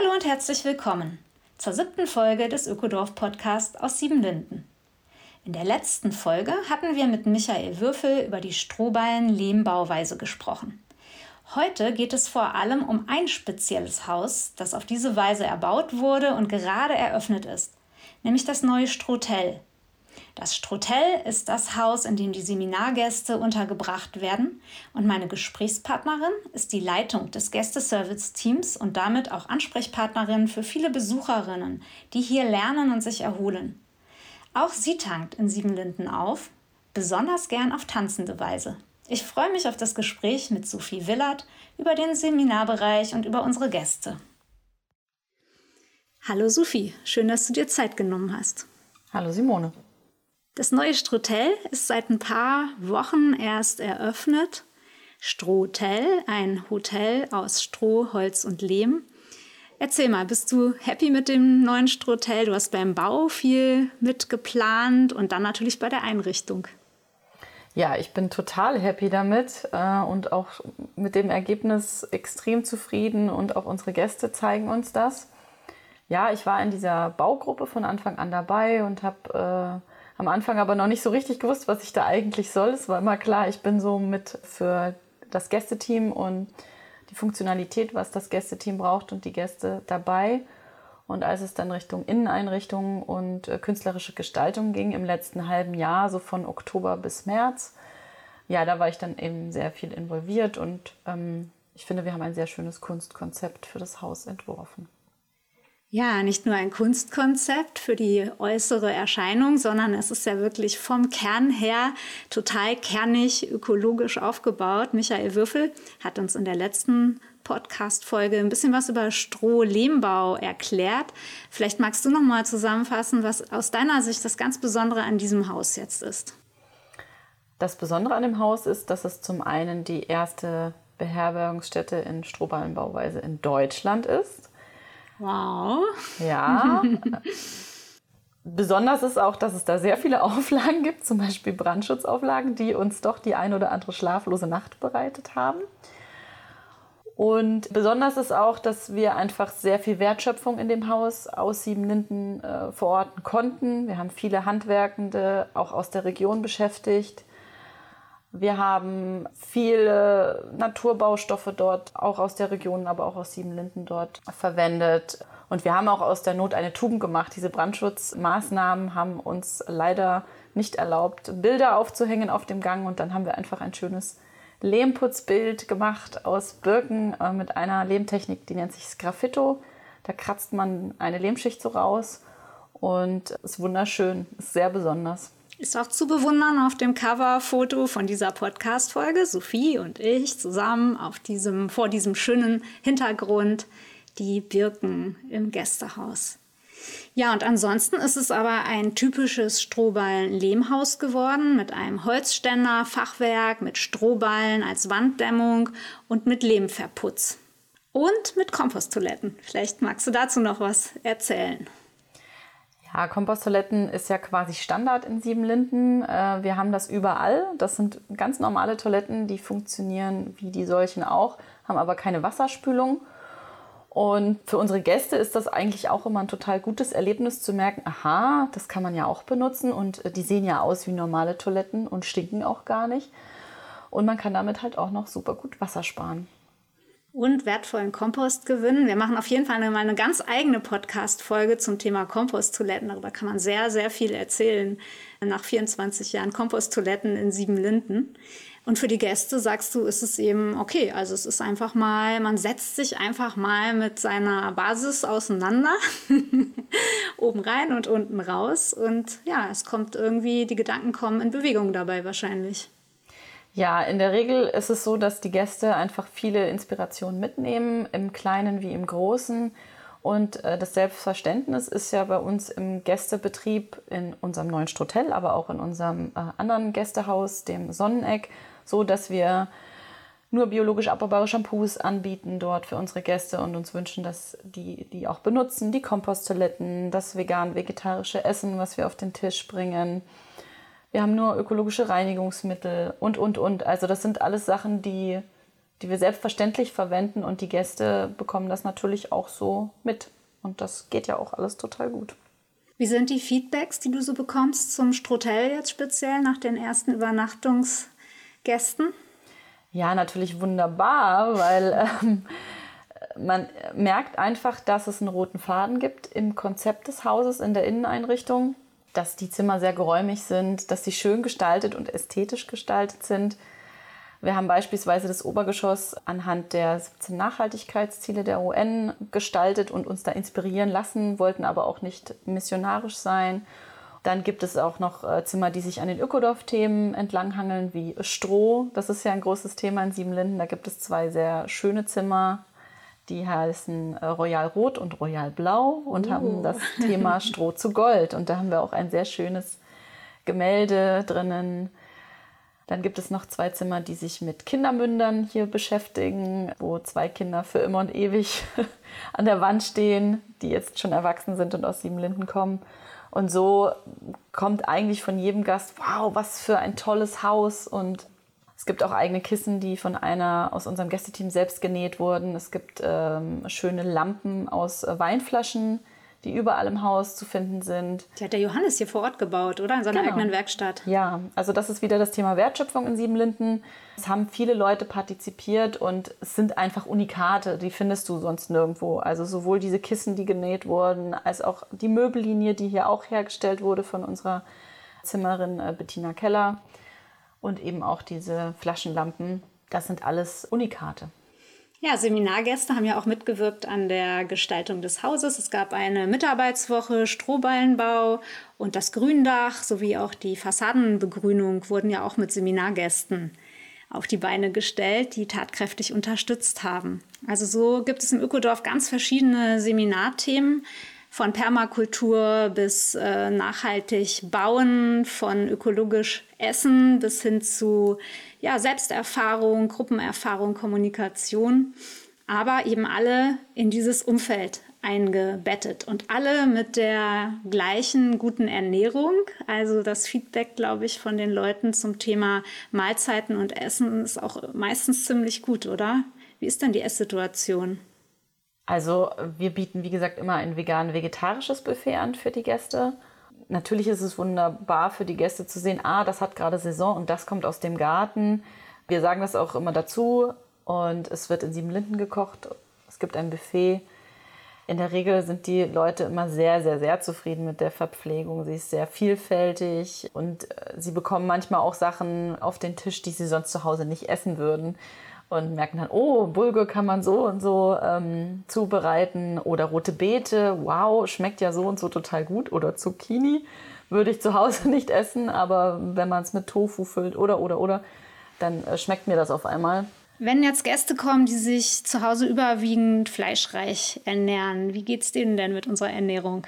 Hallo und herzlich willkommen zur siebten Folge des Ökodorf Podcast aus Siebenlinden. In der letzten Folge hatten wir mit Michael Würfel über die Strohballen-Lehmbauweise gesprochen. Heute geht es vor allem um ein spezielles Haus, das auf diese Weise erbaut wurde und gerade eröffnet ist, nämlich das neue Strohtel. Das Strohtel ist das Haus, in dem die Seminargäste untergebracht werden und meine Gesprächspartnerin ist die Leitung des Gästeservice-Teams und damit auch Ansprechpartnerin für viele Besucherinnen, die hier lernen und sich erholen. Auch sie tankt in Siebenlinden auf, besonders gern auf tanzende Weise. Ich freue mich auf das Gespräch mit Sophie Willert über den Seminarbereich und über unsere Gäste. Hallo Sophie, schön, dass du dir Zeit genommen hast. Hallo Simone. Das neue Strohtel ist seit ein paar Wochen erst eröffnet. Strohtel, ein Hotel aus Stroh, Holz und Lehm. Erzähl mal, bist du happy mit dem neuen Strohtel? Du hast beim Bau viel mitgeplant und dann natürlich bei der Einrichtung. Ja, ich bin total happy damit äh, und auch mit dem Ergebnis extrem zufrieden und auch unsere Gäste zeigen uns das. Ja, ich war in dieser Baugruppe von Anfang an dabei und habe äh, am Anfang aber noch nicht so richtig gewusst, was ich da eigentlich soll. Es war immer klar, ich bin so mit für das Gästeteam und die Funktionalität, was das Gästeteam braucht und die Gäste dabei. Und als es dann Richtung Inneneinrichtungen und äh, künstlerische Gestaltung ging im letzten halben Jahr, so von Oktober bis März, ja, da war ich dann eben sehr viel involviert und ähm, ich finde, wir haben ein sehr schönes Kunstkonzept für das Haus entworfen. Ja, nicht nur ein Kunstkonzept für die äußere Erscheinung, sondern es ist ja wirklich vom Kern her total kernig, ökologisch aufgebaut. Michael Würfel hat uns in der letzten Podcast-Folge ein bisschen was über Stroh-Lehmbau erklärt. Vielleicht magst du noch mal zusammenfassen, was aus deiner Sicht das ganz Besondere an diesem Haus jetzt ist. Das Besondere an dem Haus ist, dass es zum einen die erste Beherbergungsstätte in Strohballenbauweise in Deutschland ist. Wow. Ja. Besonders ist auch, dass es da sehr viele Auflagen gibt, zum Beispiel Brandschutzauflagen, die uns doch die ein oder andere schlaflose Nacht bereitet haben. Und besonders ist auch, dass wir einfach sehr viel Wertschöpfung in dem Haus aus Siebenlinden äh, verorten konnten. Wir haben viele Handwerkende auch aus der Region beschäftigt. Wir haben viele Naturbaustoffe dort, auch aus der Region, aber auch aus Siebenlinden dort verwendet. Und wir haben auch aus der Not eine Tugend gemacht. Diese Brandschutzmaßnahmen haben uns leider nicht erlaubt, Bilder aufzuhängen auf dem Gang. Und dann haben wir einfach ein schönes Lehmputzbild gemacht aus Birken äh, mit einer Lehmtechnik, die nennt sich Sgraffito. Da kratzt man eine Lehmschicht so raus und ist wunderschön, ist sehr besonders. Ist auch zu bewundern auf dem Coverfoto von dieser Podcast-Folge. Sophie und ich zusammen auf diesem, vor diesem schönen Hintergrund die Birken im Gästehaus. Ja, und ansonsten ist es aber ein typisches Strohballen-Lehmhaus geworden mit einem Holzständer, Fachwerk, mit Strohballen als Wanddämmung und mit Lehmverputz. Und mit Komposttoiletten. Vielleicht magst du dazu noch was erzählen. Ja, Komposttoiletten ist ja quasi Standard in Siebenlinden. Äh, wir haben das überall. Das sind ganz normale Toiletten, die funktionieren wie die solchen auch, haben aber keine Wasserspülung und für unsere Gäste ist das eigentlich auch immer ein total gutes Erlebnis zu merken, aha, das kann man ja auch benutzen und äh, die sehen ja aus wie normale Toiletten und stinken auch gar nicht. Und man kann damit halt auch noch super gut Wasser sparen. Und wertvollen Kompost gewinnen. Wir machen auf jeden Fall eine, eine ganz eigene Podcast-Folge zum Thema Komposttoiletten. Darüber kann man sehr, sehr viel erzählen nach 24 Jahren Komposttoiletten in Siebenlinden. Und für die Gäste sagst du, ist es eben okay. Also es ist einfach mal, man setzt sich einfach mal mit seiner Basis auseinander, oben rein und unten raus. Und ja, es kommt irgendwie, die Gedanken kommen in Bewegung dabei wahrscheinlich. Ja, in der Regel ist es so, dass die Gäste einfach viele Inspirationen mitnehmen, im Kleinen wie im Großen. Und äh, das Selbstverständnis ist ja bei uns im Gästebetrieb in unserem neuen Strotel, aber auch in unserem äh, anderen Gästehaus, dem Sonneneck, so dass wir nur biologisch abbaubare Shampoos anbieten dort für unsere Gäste und uns wünschen, dass die die auch benutzen, die Komposttoiletten, das vegan-vegetarische Essen, was wir auf den Tisch bringen wir haben nur ökologische Reinigungsmittel und, und, und. Also das sind alles Sachen, die, die wir selbstverständlich verwenden und die Gäste bekommen das natürlich auch so mit. Und das geht ja auch alles total gut. Wie sind die Feedbacks, die du so bekommst zum Strotel jetzt speziell nach den ersten Übernachtungsgästen? Ja, natürlich wunderbar, weil ähm, man merkt einfach, dass es einen roten Faden gibt im Konzept des Hauses, in der Inneneinrichtung dass die Zimmer sehr geräumig sind, dass sie schön gestaltet und ästhetisch gestaltet sind. Wir haben beispielsweise das Obergeschoss anhand der 17 Nachhaltigkeitsziele der UN gestaltet und uns da inspirieren lassen, wollten aber auch nicht missionarisch sein. Dann gibt es auch noch äh, Zimmer, die sich an den Ökodorf-Themen entlanghangeln, wie Stroh. Das ist ja ein großes Thema in Siebenlinden. Da gibt es zwei sehr schöne Zimmer, die heißen äh, Royal Rot und Royal Blau und uh. haben das Thema Stroh zu Gold. Und da haben wir auch ein sehr schönes Gemälde drinnen. Dann gibt es noch zwei Zimmer, die sich mit Kindermündern hier beschäftigen, wo zwei Kinder für immer und ewig an der Wand stehen, die jetzt schon erwachsen sind und aus Siebenlinden kommen. Und so kommt eigentlich von jedem Gast, wow, was für ein tolles Haus und es gibt auch eigene Kissen, die von einer aus unserem Gästeteam selbst genäht wurden. Es gibt ähm, schöne Lampen aus äh, Weinflaschen, die überall im Haus zu finden sind. Die hat der Johannes hier vor Ort gebaut, oder? In seiner genau. eigenen Werkstatt. Ja, also das ist wieder das Thema Wertschöpfung in Siebenlinden. Es haben viele Leute partizipiert und es sind einfach Unikate, die findest du sonst nirgendwo. Also sowohl diese Kissen, die genäht wurden, als auch die Möbellinie, die hier auch hergestellt wurde von unserer Zimmerin äh, Bettina Keller und eben auch diese Flaschenlampen. Das sind alles Unikate. Ja, Seminargäste haben ja auch mitgewirkt an der Gestaltung des Hauses. Es gab eine Mitarbeitswoche, Strohballenbau und das Gründach sowie auch die Fassadenbegrünung wurden ja auch mit Seminargästen auf die Beine gestellt, die tatkräftig unterstützt haben. Also so gibt es im Ökodorf ganz verschiedene Seminarthemen von Permakultur bis äh, nachhaltig bauen, von ökologisch essen bis hin zu ja, Selbsterfahrung, Gruppenerfahrung, Kommunikation, aber eben alle in dieses Umfeld eingebettet und alle mit der gleichen guten Ernährung. Also das Feedback, glaube ich, von den Leuten zum Thema Mahlzeiten und Essen ist auch meistens ziemlich gut, oder? Wie ist denn die Esssituation? Also wir bieten, wie gesagt, immer ein vegan-vegetarisches Buffet an für die Gäste. Natürlich ist es wunderbar für die Gäste zu sehen, ah, das hat gerade Saison und das kommt aus dem Garten. Wir sagen das auch immer dazu und es wird in Siebenlinden gekocht. Es gibt ein Buffet. In der Regel sind die Leute immer sehr, sehr, sehr zufrieden mit der Verpflegung. Sie ist sehr vielfältig und äh, sie bekommen manchmal auch Sachen auf den Tisch, die sie sonst zu Hause nicht essen würden und merken dann, oh, Bulgur kann man so und so ähm, zubereiten oder rote Beete, wow, schmeckt ja so und so total gut oder Zucchini würde ich zu Hause nicht essen, aber wenn man es mit Tofu füllt oder oder oder, dann äh, schmeckt mir das auf einmal. Wenn jetzt Gäste kommen, die sich zu Hause überwiegend fleischreich ernähren, wie geht es denen denn mit unserer Ernährung?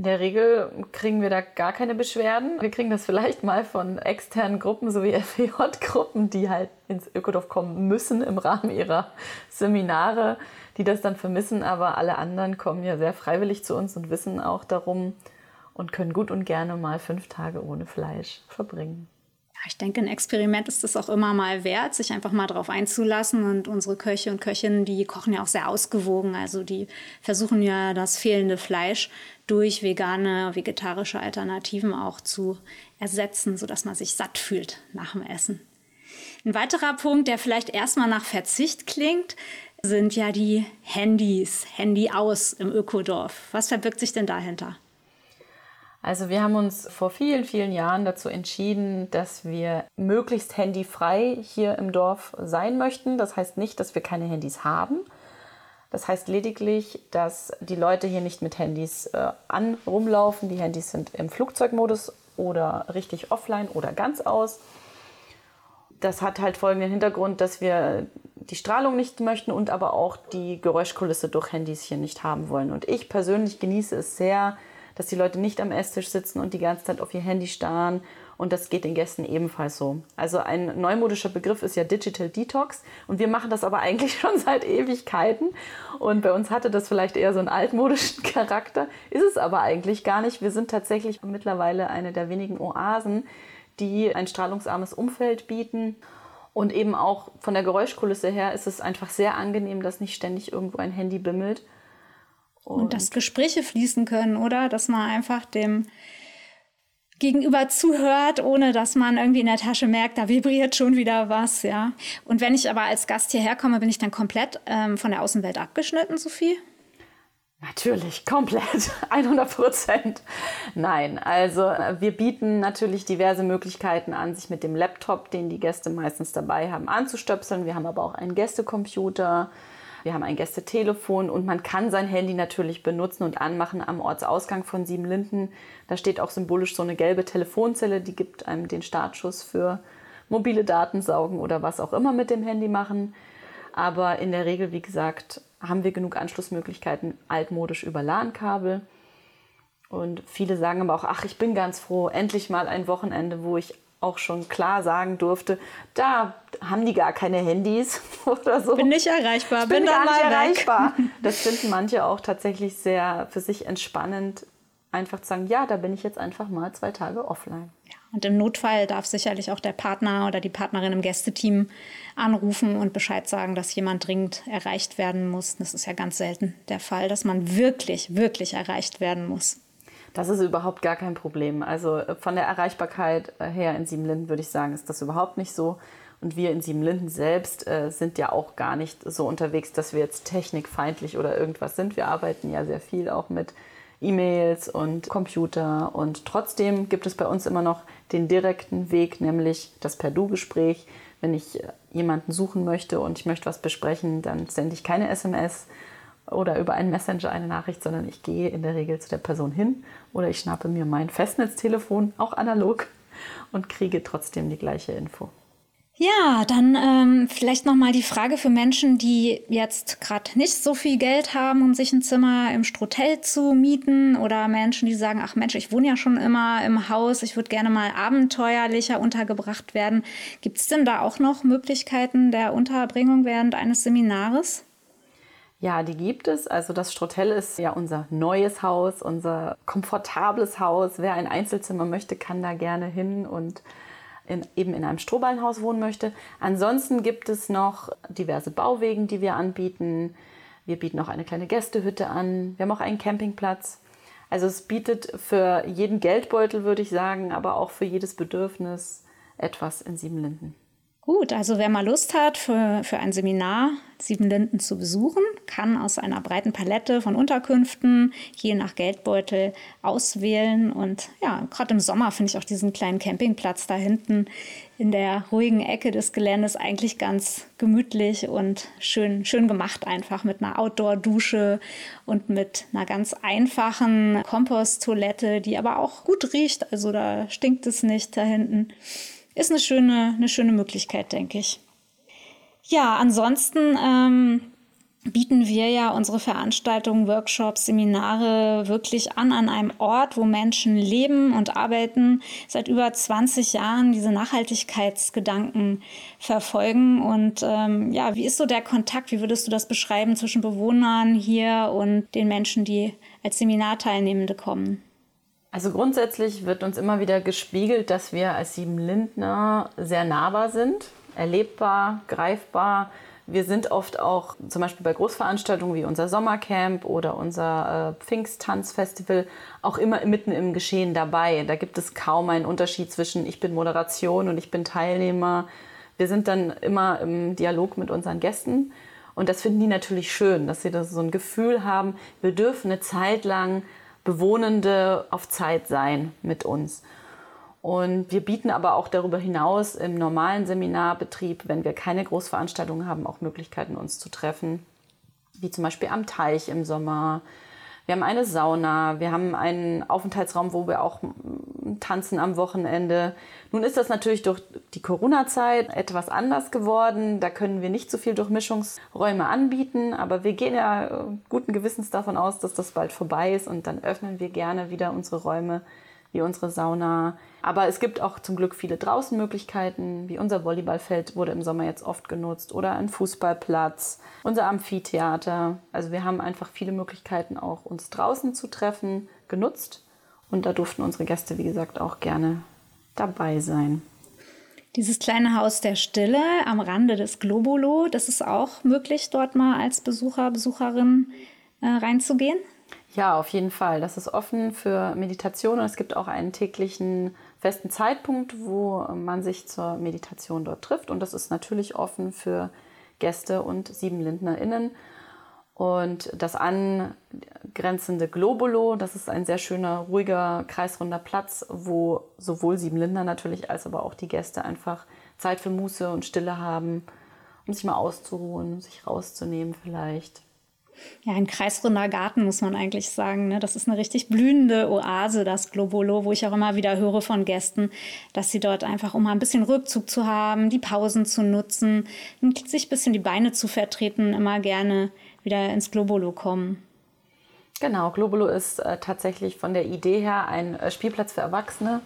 In der Regel kriegen wir da gar keine Beschwerden. Wir kriegen das vielleicht mal von externen Gruppen sowie FEJ-Gruppen, die halt ins Ökodorf kommen müssen im Rahmen ihrer Seminare, die das dann vermissen. Aber alle anderen kommen ja sehr freiwillig zu uns und wissen auch darum und können gut und gerne mal fünf Tage ohne Fleisch verbringen. Ich denke, ein Experiment ist es auch immer mal wert, sich einfach mal darauf einzulassen. Und unsere Köche und Köchinnen, die kochen ja auch sehr ausgewogen. Also die versuchen ja das fehlende Fleisch durch vegane, vegetarische Alternativen auch zu ersetzen, sodass man sich satt fühlt nach dem Essen. Ein weiterer Punkt, der vielleicht erstmal nach Verzicht klingt, sind ja die Handys, Handy aus im Ökodorf. Was verbirgt sich denn dahinter? Also wir haben uns vor vielen, vielen Jahren dazu entschieden, dass wir möglichst handyfrei hier im Dorf sein möchten. Das heißt nicht, dass wir keine Handys haben. Das heißt lediglich, dass die Leute hier nicht mit Handys äh, an rumlaufen. Die Handys sind im Flugzeugmodus oder richtig offline oder ganz aus. das hat halt folgenden Hintergrund, dass wir die Strahlung nicht möchten und aber auch die Geräuschkulisse durch Handys hier nicht haben wollen. Und ich persönlich genieße es sehr, dass die Leute nicht am Esstisch sitzen und die ganze Zeit auf ihr Handy starren. Und das geht den Gästen ebenfalls so. Also ein neumodischer Begriff ist ja Digital Detox. Und wir machen das aber eigentlich schon seit Ewigkeiten. Und bei uns hatte das vielleicht eher so einen altmodischen Charakter. Ist es aber eigentlich gar nicht. Wir sind tatsächlich mittlerweile eine der wenigen Oasen, die ein strahlungsarmes Umfeld bieten. Und eben auch von der Geräuschkulisse her ist es einfach sehr angenehm, dass nicht ständig irgendwo ein Handy bimmelt. Und, und dass Gespräche fließen können, oder? Dass man einfach dem Gegenüber zuhört, ohne dass man irgendwie in der Tasche merkt, da vibriert schon wieder was, ja. Und wenn ich aber als Gast hierher komme, bin ich dann komplett ähm, von der Außenwelt abgeschnitten, Sophie? Natürlich, komplett, 100 Prozent. Nein, also äh, wir bieten natürlich diverse Möglichkeiten an, sich mit dem Laptop, den die Gäste meistens dabei haben, anzustöpseln. Wir haben aber auch einen Gästecomputer, wir haben ein Gästetelefon und man kann sein Handy natürlich benutzen und anmachen am Ortsausgang von Siebenlinden. Da steht auch symbolisch so eine gelbe Telefonzelle, die gibt einem den Startschuss für mobile Datensaugen oder was auch immer mit dem Handy machen. Aber in der Regel, wie gesagt, haben wir genug Anschlussmöglichkeiten altmodisch über LAN-Kabel. Und viele sagen aber auch, ach, ich bin ganz froh, endlich mal ein Wochenende, wo ich auch schon klar sagen durfte, da haben die gar keine Handys oder so. Bin nicht erreichbar, bin, bin gar nicht erreichbar. Das finden manche auch tatsächlich sehr für sich entspannend, einfach zu sagen, ja, da bin ich jetzt einfach mal zwei Tage offline. Ja, und im Notfall darf sicherlich auch der Partner oder die Partnerin im Gästeteam anrufen und Bescheid sagen, dass jemand dringend erreicht werden muss. Das ist ja ganz selten der Fall, dass man wirklich, wirklich erreicht werden muss. Das ist überhaupt gar kein Problem. Also äh, von der Erreichbarkeit äh, her in Siebenlinden würde ich sagen, ist das überhaupt nicht so. Und wir in Siebenlinden selbst äh, sind ja auch gar nicht so unterwegs, dass wir jetzt technikfeindlich oder irgendwas sind. Wir arbeiten ja sehr viel auch mit E-Mails und Computer. Und trotzdem gibt es bei uns immer noch den direkten Weg, nämlich das Per-Du-Gespräch. Wenn ich jemanden suchen möchte und ich möchte was besprechen, dann sende ich keine SMS oder über einen Messenger eine Nachricht, sondern ich gehe in der Regel zu der Person hin oder ich schnappe mir mein Festnetztelefon, auch analog, und kriege trotzdem die gleiche Info. Ja, dann ähm, vielleicht noch mal die Frage für Menschen, die jetzt gerade nicht so viel Geld haben, um sich ein Zimmer im Strotel zu mieten oder Menschen, die sagen, ach Mensch, ich wohne ja schon immer im Haus, ich würde gerne mal abenteuerlicher untergebracht werden. Gibt es denn da auch noch Möglichkeiten der Unterbringung während eines Seminares? Ja, die gibt es. Also das Strottell ist ja unser neues Haus, unser komfortables Haus. Wer ein Einzelzimmer möchte, kann da gerne hin und in, eben in einem Strohballenhaus wohnen möchte. Ansonsten gibt es noch diverse Bauwegen, die wir anbieten. Wir bieten auch eine kleine Gästehütte an. Wir haben auch einen Campingplatz. Also es bietet für jeden Geldbeutel, würde ich sagen, aber auch für jedes Bedürfnis etwas in Siebenlinden. Gut, also wer mal Lust hat, für, für ein Seminar Siebenlinden zu besuchen, kann aus einer breiten Palette von Unterkünften je nach Geldbeutel auswählen. Und ja, gerade im Sommer finde ich auch diesen kleinen Campingplatz da hinten in der ruhigen Ecke des Geländes eigentlich ganz gemütlich und schön, schön gemacht, einfach mit einer Outdoor-Dusche und mit einer ganz einfachen Komposttoilette, die aber auch gut riecht. Also da stinkt es nicht da hinten ist eine schöne, eine schöne Möglichkeit, denke ich. Ja, ansonsten ähm, bieten wir ja unsere Veranstaltungen, Workshops, Seminare wirklich an an einem Ort, wo Menschen leben und arbeiten, seit über 20 Jahren diese Nachhaltigkeitsgedanken verfolgen. Und ähm, ja, wie ist so der Kontakt? Wie würdest du das beschreiben zwischen Bewohnern hier und den Menschen, die als Seminarteilnehmende kommen? Also grundsätzlich wird uns immer wieder gespiegelt, dass wir als Sieben Lindner sehr nahbar sind, erlebbar, greifbar. Wir sind oft auch zum Beispiel bei Großveranstaltungen wie unser Sommercamp oder unser äh, Pfingsttanzfestival auch immer mitten im Geschehen dabei. Da gibt es kaum einen Unterschied zwischen ich bin Moderation und ich bin Teilnehmer. Wir sind dann immer im Dialog mit unseren Gästen. Und das finden die natürlich schön, dass sie das so ein Gefühl haben, wir dürfen eine Zeit lang Bewohnende auf Zeit sein mit uns. Und wir bieten aber auch darüber hinaus im normalen Seminarbetrieb, wenn wir keine Großveranstaltungen haben, auch Möglichkeiten, uns zu treffen, wie zum Beispiel am Teich im Sommer. Wir haben eine Sauna, wir haben einen Aufenthaltsraum, wo wir auch tanzen am Wochenende. Nun ist das natürlich durch die Corona-Zeit etwas anders geworden. Da können wir nicht so viel Durchmischungsräume anbieten, aber wir gehen ja äh, guten Gewissens davon aus, dass das bald vorbei ist und dann öffnen wir gerne wieder unsere Räume wie unsere Sauna. Aber es gibt auch zum Glück viele Draußenmöglichkeiten, wie unser Volleyballfeld wurde im Sommer jetzt oft genutzt oder ein Fußballplatz, unser Amphitheater. Also wir haben einfach viele Möglichkeiten auch uns draußen zu treffen genutzt und da durften unsere Gäste, wie gesagt, auch gerne dabei sein. Dieses kleine Haus der Stille am Rande des Globolo, das ist auch möglich, dort mal als Besucher, Besucherin äh, reinzugehen? Ja, auf jeden Fall. Das ist offen für Meditation und es gibt auch einen täglichen festen Zeitpunkt, wo man sich zur Meditation dort trifft. Und das ist natürlich offen für Gäste und SiebenlindnerInnen. Und das angrenzende Globulo, das ist ein sehr schöner, ruhiger, kreisrunder Platz, wo sowohl Siebenlinder natürlich als aber auch die Gäste einfach Zeit für Muße und Stille haben, um sich mal auszuruhen, sich rauszunehmen vielleicht. Ja, ein kreisrunder Garten muss man eigentlich sagen. Ne? Das ist eine richtig blühende Oase, das Globolo, wo ich auch immer wieder höre von Gästen, dass sie dort einfach, um mal ein bisschen Rückzug zu haben, die Pausen zu nutzen, sich ein bisschen die Beine zu vertreten, immer gerne wieder ins Globolo kommen. Genau, Globolo ist äh, tatsächlich von der Idee her ein äh, Spielplatz für Erwachsene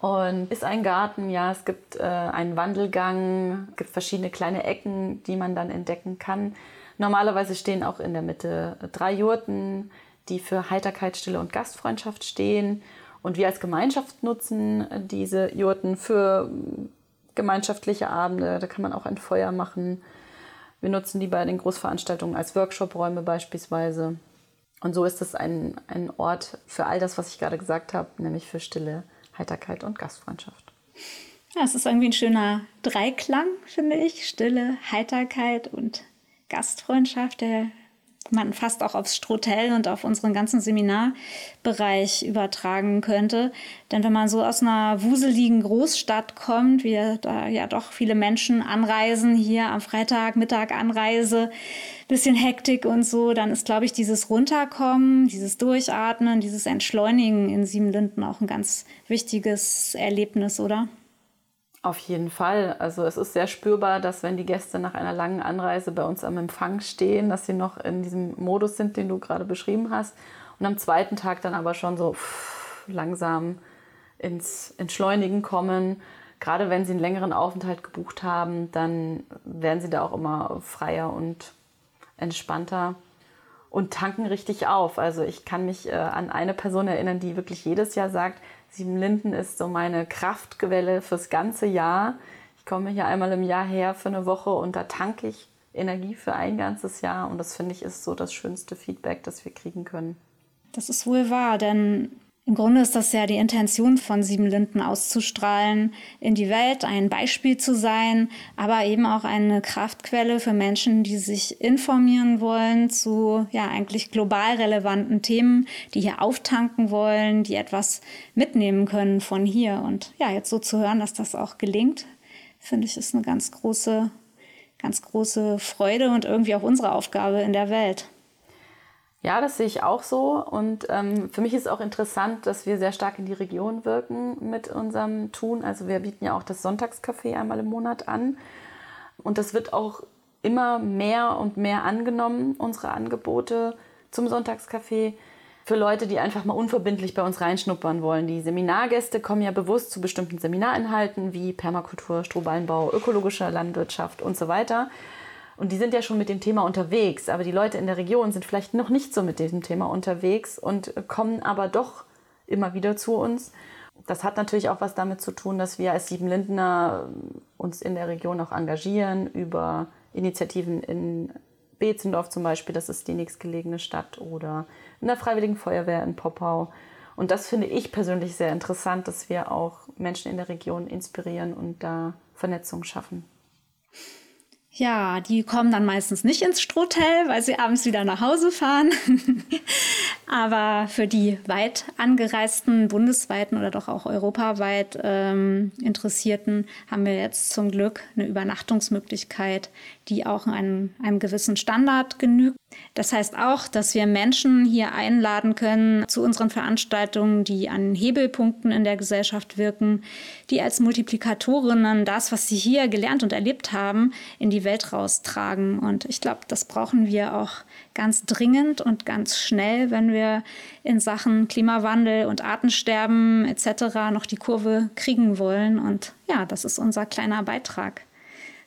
und ist ein Garten. Ja, es gibt äh, einen Wandelgang, gibt verschiedene kleine Ecken, die man dann entdecken kann. Normalerweise stehen auch in der Mitte drei Jurten, die für Heiterkeit, Stille und Gastfreundschaft stehen. Und wir als Gemeinschaft nutzen diese Jurten für gemeinschaftliche Abende. Da kann man auch ein Feuer machen wir nutzen die bei den Großveranstaltungen als Workshop-Räume beispielsweise. Und so ist es ein, ein Ort für all das, was ich gerade gesagt habe, nämlich für Stille, Heiterkeit und Gastfreundschaft. Ja, es ist irgendwie ein schöner Dreiklang, finde ich. Stille, Heiterkeit und Gastfreundschaft, der man fast auch aufs Strotel und auf unseren ganzen Seminarbereich übertragen könnte. Denn wenn man so aus einer wuseligen Großstadt kommt, wie da ja doch viele Menschen anreisen, hier am Freitag, Mittag Anreise, bisschen Hektik und so, dann ist, glaube ich, dieses Runterkommen, dieses Durchatmen, dieses Entschleunigen in Siebenlinden auch ein ganz wichtiges Erlebnis, oder? Auf jeden Fall. Also es ist sehr spürbar, dass wenn die Gäste nach einer langen Anreise bei uns am Empfang stehen, dass sie noch in diesem Modus sind, den du gerade beschrieben hast. Und am zweiten Tag dann aber schon so langsam ins Entschleunigen kommen. Gerade wenn sie einen längeren Aufenthalt gebucht haben, dann werden sie da auch immer freier und entspannter und tanken richtig auf. Also ich kann mich äh, an eine Person erinnern, die wirklich jedes Jahr sagt, Sieben Linden ist so meine Kraftquelle fürs ganze Jahr. Ich komme hier einmal im Jahr her für eine Woche und da tanke ich Energie für ein ganzes Jahr. Und das finde ich ist so das schönste Feedback, das wir kriegen können. Das ist wohl wahr, denn im Grunde ist das ja die Intention von Sieben Linden auszustrahlen, in die Welt ein Beispiel zu sein, aber eben auch eine Kraftquelle für Menschen, die sich informieren wollen zu ja eigentlich global relevanten Themen, die hier auftanken wollen, die etwas mitnehmen können von hier. Und ja, jetzt so zu hören, dass das auch gelingt, finde ich, ist eine ganz große, ganz große Freude und irgendwie auch unsere Aufgabe in der Welt. Ja, das sehe ich auch so. Und ähm, für mich ist auch interessant, dass wir sehr stark in die Region wirken mit unserem Tun. Also wir bieten ja auch das Sonntagscafé einmal im Monat an. Und das wird auch immer mehr und mehr angenommen, unsere Angebote zum Sonntagscafé. Für Leute, die einfach mal unverbindlich bei uns reinschnuppern wollen. Die Seminargäste kommen ja bewusst zu bestimmten Seminarinhalten wie Permakultur, Strohballenbau, ökologische Landwirtschaft und so weiter. Und die sind ja schon mit dem Thema unterwegs, aber die Leute in der Region sind vielleicht noch nicht so mit diesem Thema unterwegs und kommen aber doch immer wieder zu uns. Das hat natürlich auch was damit zu tun, dass wir als Siebenlindner uns in der Region auch engagieren über Initiativen in Betzendorf zum Beispiel, das ist die nächstgelegene Stadt, oder in der Freiwilligen Feuerwehr in Poppau. Und das finde ich persönlich sehr interessant, dass wir auch Menschen in der Region inspirieren und da Vernetzung schaffen. Ja, die kommen dann meistens nicht ins Strohtel, weil sie abends wieder nach Hause fahren. Aber für die weit angereisten, bundesweiten oder doch auch europaweit ähm, Interessierten haben wir jetzt zum Glück eine Übernachtungsmöglichkeit die auch einem, einem gewissen Standard genügt. Das heißt auch, dass wir Menschen hier einladen können zu unseren Veranstaltungen, die an Hebelpunkten in der Gesellschaft wirken, die als Multiplikatorinnen das, was sie hier gelernt und erlebt haben, in die Welt raustragen. Und ich glaube, das brauchen wir auch ganz dringend und ganz schnell, wenn wir in Sachen Klimawandel und Artensterben etc. noch die Kurve kriegen wollen. Und ja, das ist unser kleiner Beitrag.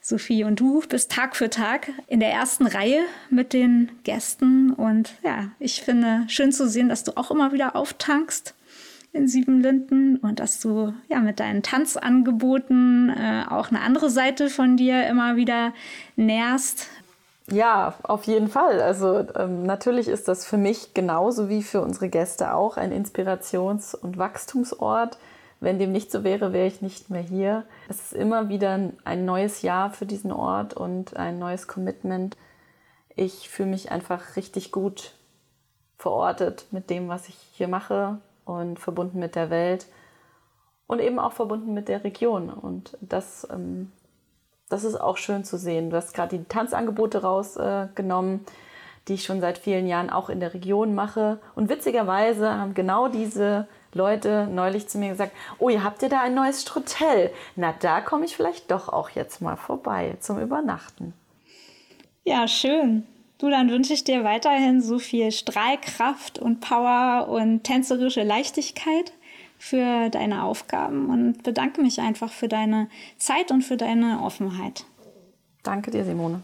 Sophie, und du bist Tag für Tag in der ersten Reihe mit den Gästen. Und ja, ich finde schön zu sehen, dass du auch immer wieder auftankst in Siebenlinden und dass du ja mit deinen Tanzangeboten äh, auch eine andere Seite von dir immer wieder nährst. Ja, auf jeden Fall. Also ähm, natürlich ist das für mich genauso wie für unsere Gäste auch ein Inspirations- und Wachstumsort. Wenn dem nicht so wäre, wäre ich nicht mehr hier. Es ist immer wieder ein neues Jahr für diesen Ort und ein neues Commitment. Ich fühle mich einfach richtig gut verortet mit dem, was ich hier mache und verbunden mit der Welt und eben auch verbunden mit der Region. Und das, ähm, das ist auch schön zu sehen. Du hast gerade die Tanzangebote rausgenommen, äh, die ich schon seit vielen Jahren auch in der Region mache. Und witzigerweise haben genau diese Leute neulich zu mir gesagt, oh, ihr habt ihr da ein neues Strutell? Na, da komme ich vielleicht doch auch jetzt mal vorbei zum Übernachten. Ja, schön. Du, dann wünsche ich dir weiterhin so viel Strahlkraft und Power und tänzerische Leichtigkeit für deine Aufgaben und bedanke mich einfach für deine Zeit und für deine Offenheit. Danke dir, Simone.